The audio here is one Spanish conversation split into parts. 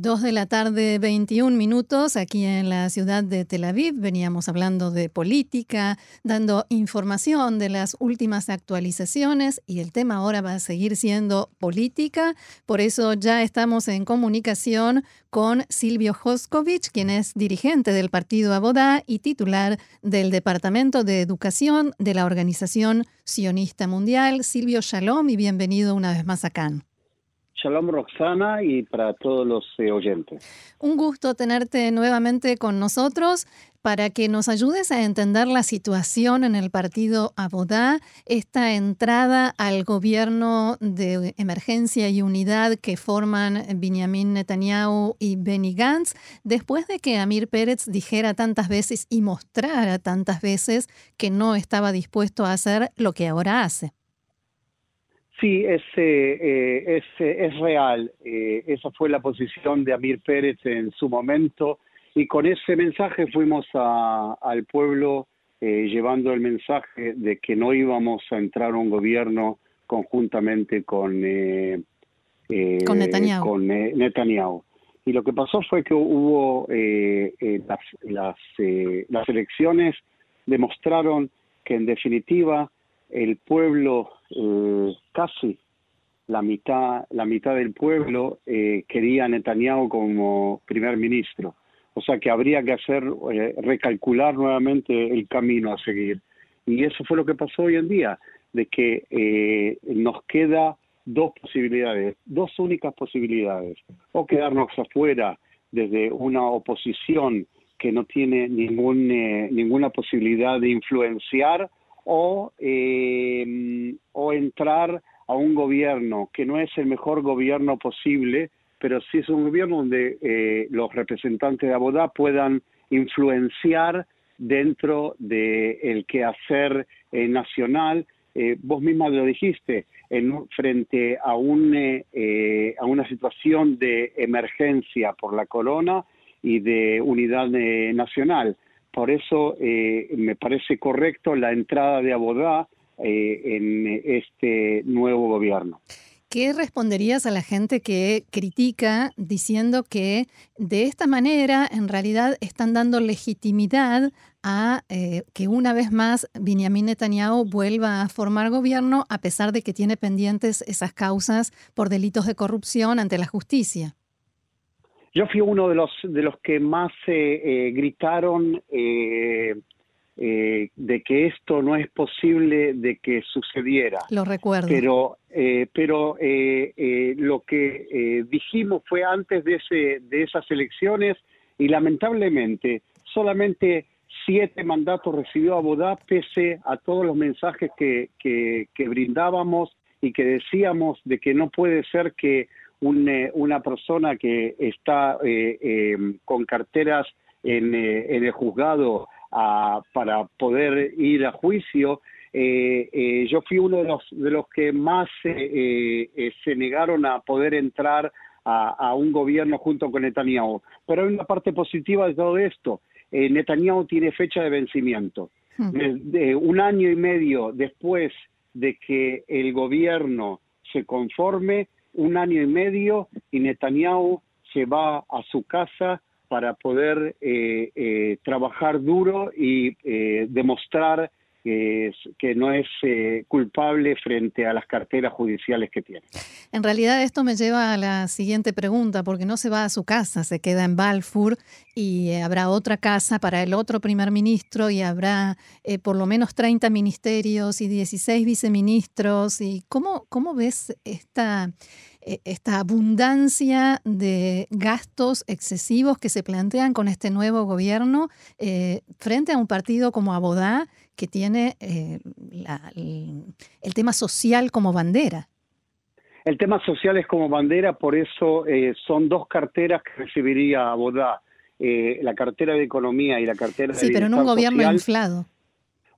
Dos de la tarde, 21 minutos, aquí en la ciudad de Tel Aviv. Veníamos hablando de política, dando información de las últimas actualizaciones y el tema ahora va a seguir siendo política. Por eso ya estamos en comunicación con Silvio Joskovich, quien es dirigente del partido Abodá y titular del Departamento de Educación de la Organización Sionista Mundial. Silvio, shalom y bienvenido una vez más acá. Shalom Roxana y para todos los eh, oyentes. Un gusto tenerte nuevamente con nosotros para que nos ayudes a entender la situación en el partido Abodá, esta entrada al gobierno de emergencia y unidad que forman Benjamin Netanyahu y Benny Gantz, después de que Amir Pérez dijera tantas veces y mostrara tantas veces que no estaba dispuesto a hacer lo que ahora hace. Sí, es, eh, es, es real. Eh, esa fue la posición de Amir Pérez en su momento y con ese mensaje fuimos a, al pueblo eh, llevando el mensaje de que no íbamos a entrar a un gobierno conjuntamente con, eh, con Netanyahu. Con, Netanyahu. Y lo que pasó fue que hubo las, las, las elecciones demostraron que en definitiva el pueblo eh, casi la mitad la mitad del pueblo eh, quería a Netanyahu como primer ministro. O sea que habría que hacer eh, recalcular nuevamente el camino a seguir. Y eso fue lo que pasó hoy en día de que eh, nos queda dos posibilidades dos únicas posibilidades. O quedarnos afuera desde una oposición que no tiene ningún, ninguna posibilidad de influenciar o, eh, o entrar a un gobierno que no es el mejor gobierno posible, pero sí es un gobierno donde eh, los representantes de Abodá puedan influenciar dentro del el quehacer eh, nacional. Eh, vos misma lo dijiste, en, frente a, un, a una situación de emergencia por la corona y de unidad nacional. Por eso eh, me parece correcto la entrada de Abodá eh, en este nuevo gobierno. ¿Qué responderías a la gente que critica diciendo que de esta manera en realidad están dando legitimidad a eh, que una vez más Benjamin Netanyahu vuelva a formar gobierno a pesar de que tiene pendientes esas causas por delitos de corrupción ante la justicia? Yo fui uno de los de los que más eh, eh, gritaron eh, de que esto no es posible de que sucediera. Lo recuerdo. Pero pero lo que dijimos fue antes de ese de esas elecciones y lamentablemente solamente siete mandatos recibió Abodá pese a todos los mensajes que, que, que brindábamos y que decíamos de que no puede ser que eh, una persona que está eh, em, con carteras en, eh, en el juzgado para poder ir a juicio. yo fui uno de los, de los que más se negaron a poder entrar a, un gobierno junto con Netanyahu. Pero hay una parte positiva de todo esto. Netanyahu tiene fecha de vencimiento. Hmm. de un año y medio después de que el gobierno se conforme, un año y medio y Netanyahu se va a su casa para poder eh, eh, trabajar duro y eh, demostrar que no es culpable frente a las carteras judiciales que tiene. En realidad esto me lleva a la siguiente pregunta, porque no se va a su casa, se queda en Balfour y habrá otra casa para el otro primer ministro y habrá por lo menos 30 ministerios y 16 viceministros. ¿Y cómo, cómo ves esta esta abundancia de gastos excesivos que se plantean con este nuevo gobierno eh, frente a un partido como Abodá que tiene eh, el, tema social como bandera. El tema social es como bandera, por eso eh, son dos carteras que recibiría Abodá, la cartera de economía y la cartera de Sí, pero en un gobierno inflado.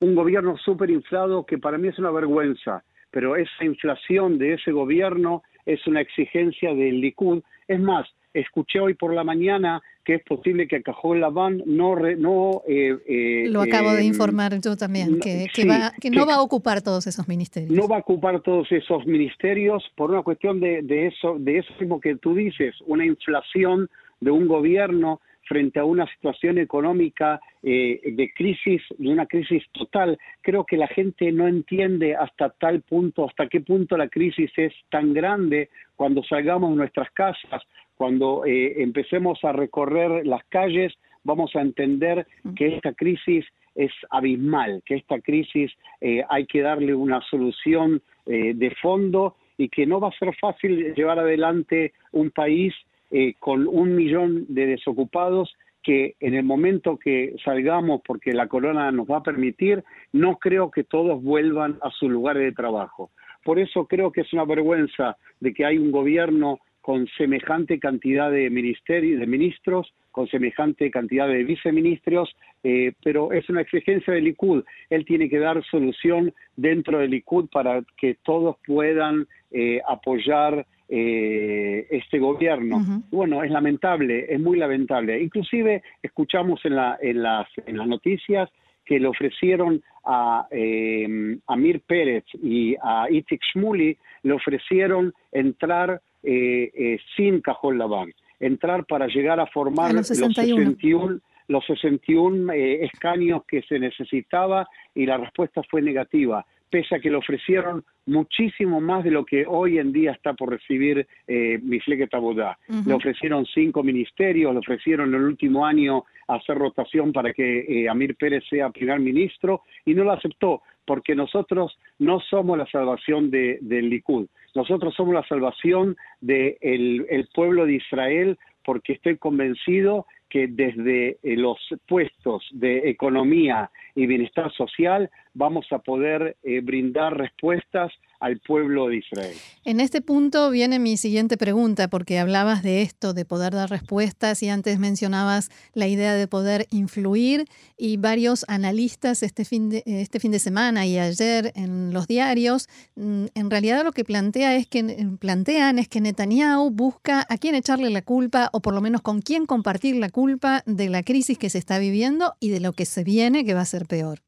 Un gobierno súper inflado que para mí es una vergüenza, pero esa inflación de ese gobierno es una exigencia del Likud. Es más, escuché hoy por la mañana que es posible que Cajón Laván no... no eh, eh, Lo acabo de informar yo también, que, va, que no va a ocupar todos esos ministerios. No va a ocupar todos esos ministerios por una cuestión de, de eso, de eso mismo que tú dices, una inflación de un gobierno frente a una situación económica eh, de crisis, de una crisis total. Creo que la gente no entiende hasta tal punto, hasta qué punto la crisis es tan grande cuando salgamos de nuestras casas, cuando eh, empecemos a recorrer las calles, vamos a entender que esta crisis es abismal, que esta crisis eh, hay que darle una solución de fondo y que no va a ser fácil llevar adelante un país eh, con un millón de desocupados que en el momento que salgamos, porque la corona nos va a permitir, no creo que todos vuelvan a sus lugares de trabajo. Por eso creo que es una vergüenza de que hay un gobierno con semejante cantidad de ministerios, de ministros, con semejante cantidad de viceministros, eh, pero es una exigencia del Likud. Él tiene que dar solución dentro del Likud para que todos puedan eh, apoyar eh, este gobierno. Bueno, es lamentable, es muy lamentable. Inclusive escuchamos en, la, en, las, en las noticias que le ofrecieron a eh, Amir Pérez y a Itik Shmuli, le ofrecieron entrar eh, eh, sin Cajón Laván, entrar para llegar a formar los 61, los 61 escaños que se necesitaba y la respuesta fue negativa. Pese a que le ofrecieron muchísimo más de lo que hoy en día está por recibir eh, Mifleket Le ofrecieron cinco ministerios, le ofrecieron el último año hacer rotación para que eh, Amir Pérez sea primer ministro y no lo aceptó porque nosotros no somos la salvación de, del Likud, nosotros somos la salvación del el pueblo de Israel porque estoy convencido que desde eh, los puestos de economía y bienestar social vamos a poder eh, brindar respuestas al pueblo de Israel. En este punto viene mi siguiente pregunta, porque hablabas de esto, de poder dar respuestas, y antes mencionabas la idea de poder influir, y varios analistas este fin de, este fin de semana y ayer en los diarios, mm, en realidad lo que plantea es que, plantean es que Netanyahu busca a quién echarle la culpa, o por lo menos con quién compartir la culpa de la crisis que se está viviendo y de lo que se viene, que va a ser peor.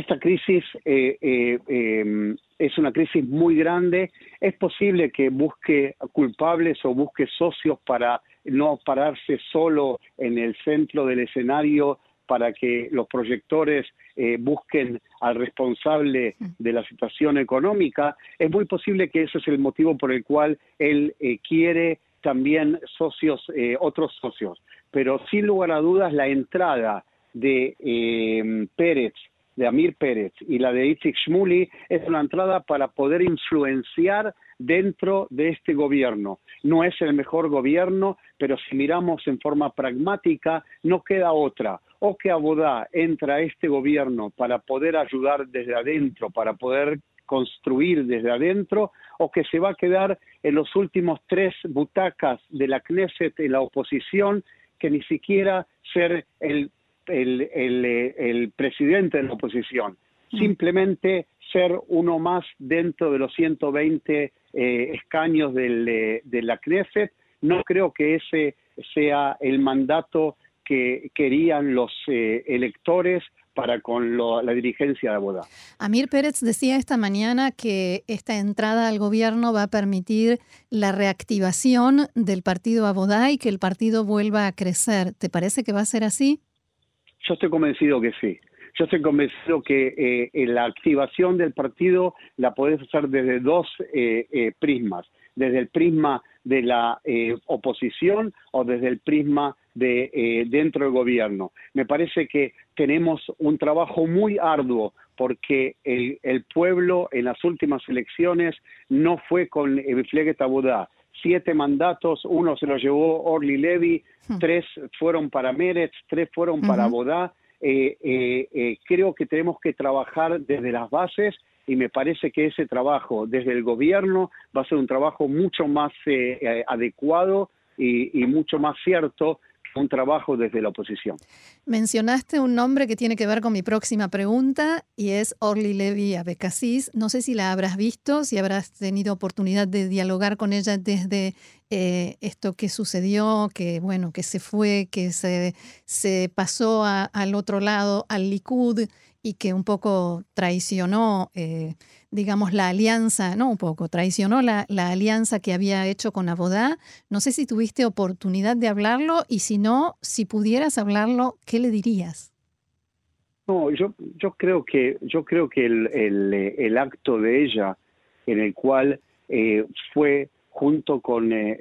Esta crisis eh, eh, em, es una crisis muy grande. Es posible que busque culpables o busque socios para no pararse solo en el centro del escenario para que los proyectores eh, busquen al responsable de la situación económica, es muy posible que ese es el motivo por el cual él quiere también socios, otros socios. Pero sin lugar a dudas, la entrada de em, Pérez de Amir Pérez y la de Itzik Shmuli es una entrada para poder influenciar dentro de este gobierno. No es el mejor gobierno, pero si miramos en forma pragmática, no queda otra. O que Abodá entra a este gobierno para poder ayudar desde adentro, para poder construir desde adentro, o que se va a quedar en los últimos tres butacas de la Knesset en la oposición, que ni siquiera ser el el, el, presidente de la oposición, mm. simplemente ser uno más dentro de los 120 eh, escaños del, de la Knesset. No creo que ese sea el mandato que querían los eh, electores para con la dirigencia de Abodá. Amir Pérez decía esta mañana que esta entrada al gobierno va a permitir la reactivación del partido Abodá y que el partido vuelva a crecer. ¿Te parece que va a ser así? Yo estoy convencido que sí. Yo estoy convencido que eh, la activación del partido la podés hacer desde dos eh, eh, prismas, desde el prisma de la oposición o desde el prisma de dentro del gobierno. Me parece que tenemos un trabajo muy arduo porque el, el pueblo en las últimas elecciones no fue con el Tabudá, siete mandatos, uno se lo llevó Orly Levy, hmm. tres fueron para Meretz, tres fueron para Bodá. Eh, eh, eh, creo que tenemos que trabajar desde las bases y me parece que ese trabajo desde el gobierno va a ser un trabajo mucho más adecuado y, mucho más cierto un trabajo desde la oposición. Mencionaste un nombre que tiene que ver con mi próxima pregunta y es Orly Levy Abecassis. No sé si la habrás visto, si habrás tenido oportunidad de dialogar con ella desde eh, esto que sucedió, que bueno, que se fue, que se, se pasó al otro lado, al Likud y que un poco traicionó, eh, digamos, la alianza, no un poco, traicionó la, alianza que había hecho con Abodá. No sé si tuviste oportunidad de hablarlo y si no, si pudieras hablarlo, ¿qué le dirías? No, yo, yo creo que, yo creo que el, acto de ella en el cual eh, fue junto con eh,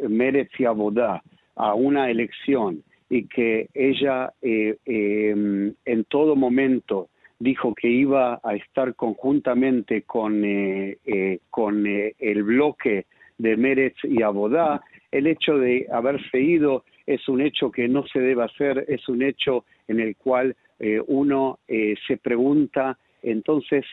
y Abodá a una elección y que ella eh, em, en todo momento dijo que iba a estar conjuntamente con, eh, eh, con eh, el bloque de Meretz y Abodá. El hecho de haberse ido es un hecho que no se debe hacer, es un hecho en el cual uno se pregunta entonces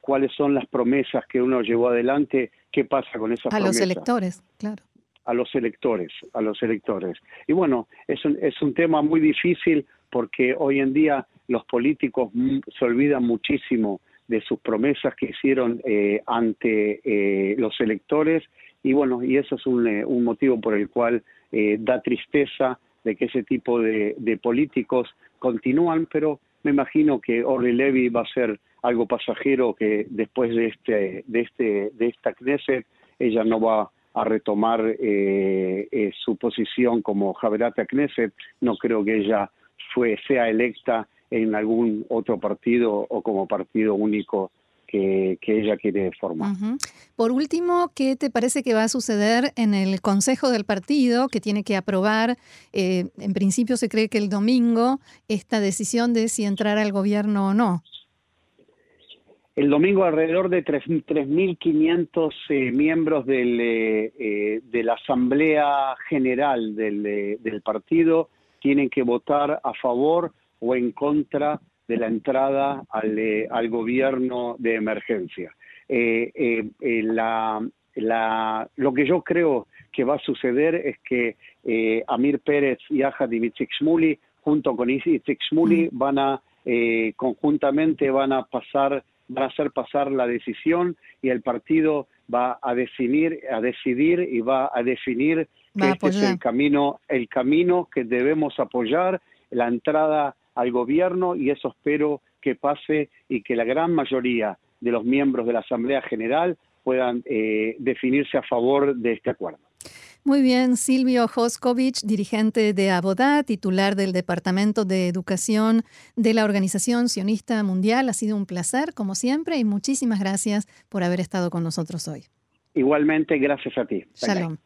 cuáles son las promesas que uno llevó adelante, qué pasa con esas a promesas. A los electores, claro a los electores, a los electores. Y bueno, es un, es un tema muy difícil porque hoy en día los políticos se olvidan muchísimo de sus promesas que hicieron eh, ante eh, los electores y bueno, y eso es un, eh, un motivo por el cual da tristeza de que ese tipo de, políticos continúan, pero me imagino que Orly Levy va a ser algo pasajero que después de este de este de esta Knesset ella no va a retomar su posición como Javerata Knesset, no creo que ella fue sea electa en algún otro partido o como partido único que, ella quiere formar. Por último, ¿qué te parece que va a suceder en el Consejo del Partido que tiene que aprobar, eh, en principio se cree que el domingo, esta decisión de si entrar al gobierno o no? El domingo alrededor de 3.500 eh, miembros del, eh, eh, de la Asamblea General del, del partido tienen que votar a favor o en contra de la entrada al, eh, al gobierno de emergencia. Eh, eh, la, la, lo que yo creo que va a suceder es que Amir Pérez y Ahad Shmuli, junto con Itzik Shmuli, mm. van a conjuntamente van a pasar, van a hacer pasar la decisión y el partido va a definir, a decidir y va a definir que este es el camino, el camino que debemos apoyar, la entrada al gobierno y eso espero que pase y que la gran mayoría de los miembros de la Asamblea General puedan eh, definirse a favor de este acuerdo. Muy bien, Silvio Joskovich, dirigente de Abodá, titular del Departamento de Educación de la Organización Sionista Mundial. Ha sido un placer, como siempre, y muchísimas gracias por haber estado con nosotros hoy. Igualmente, gracias a ti. Shalom.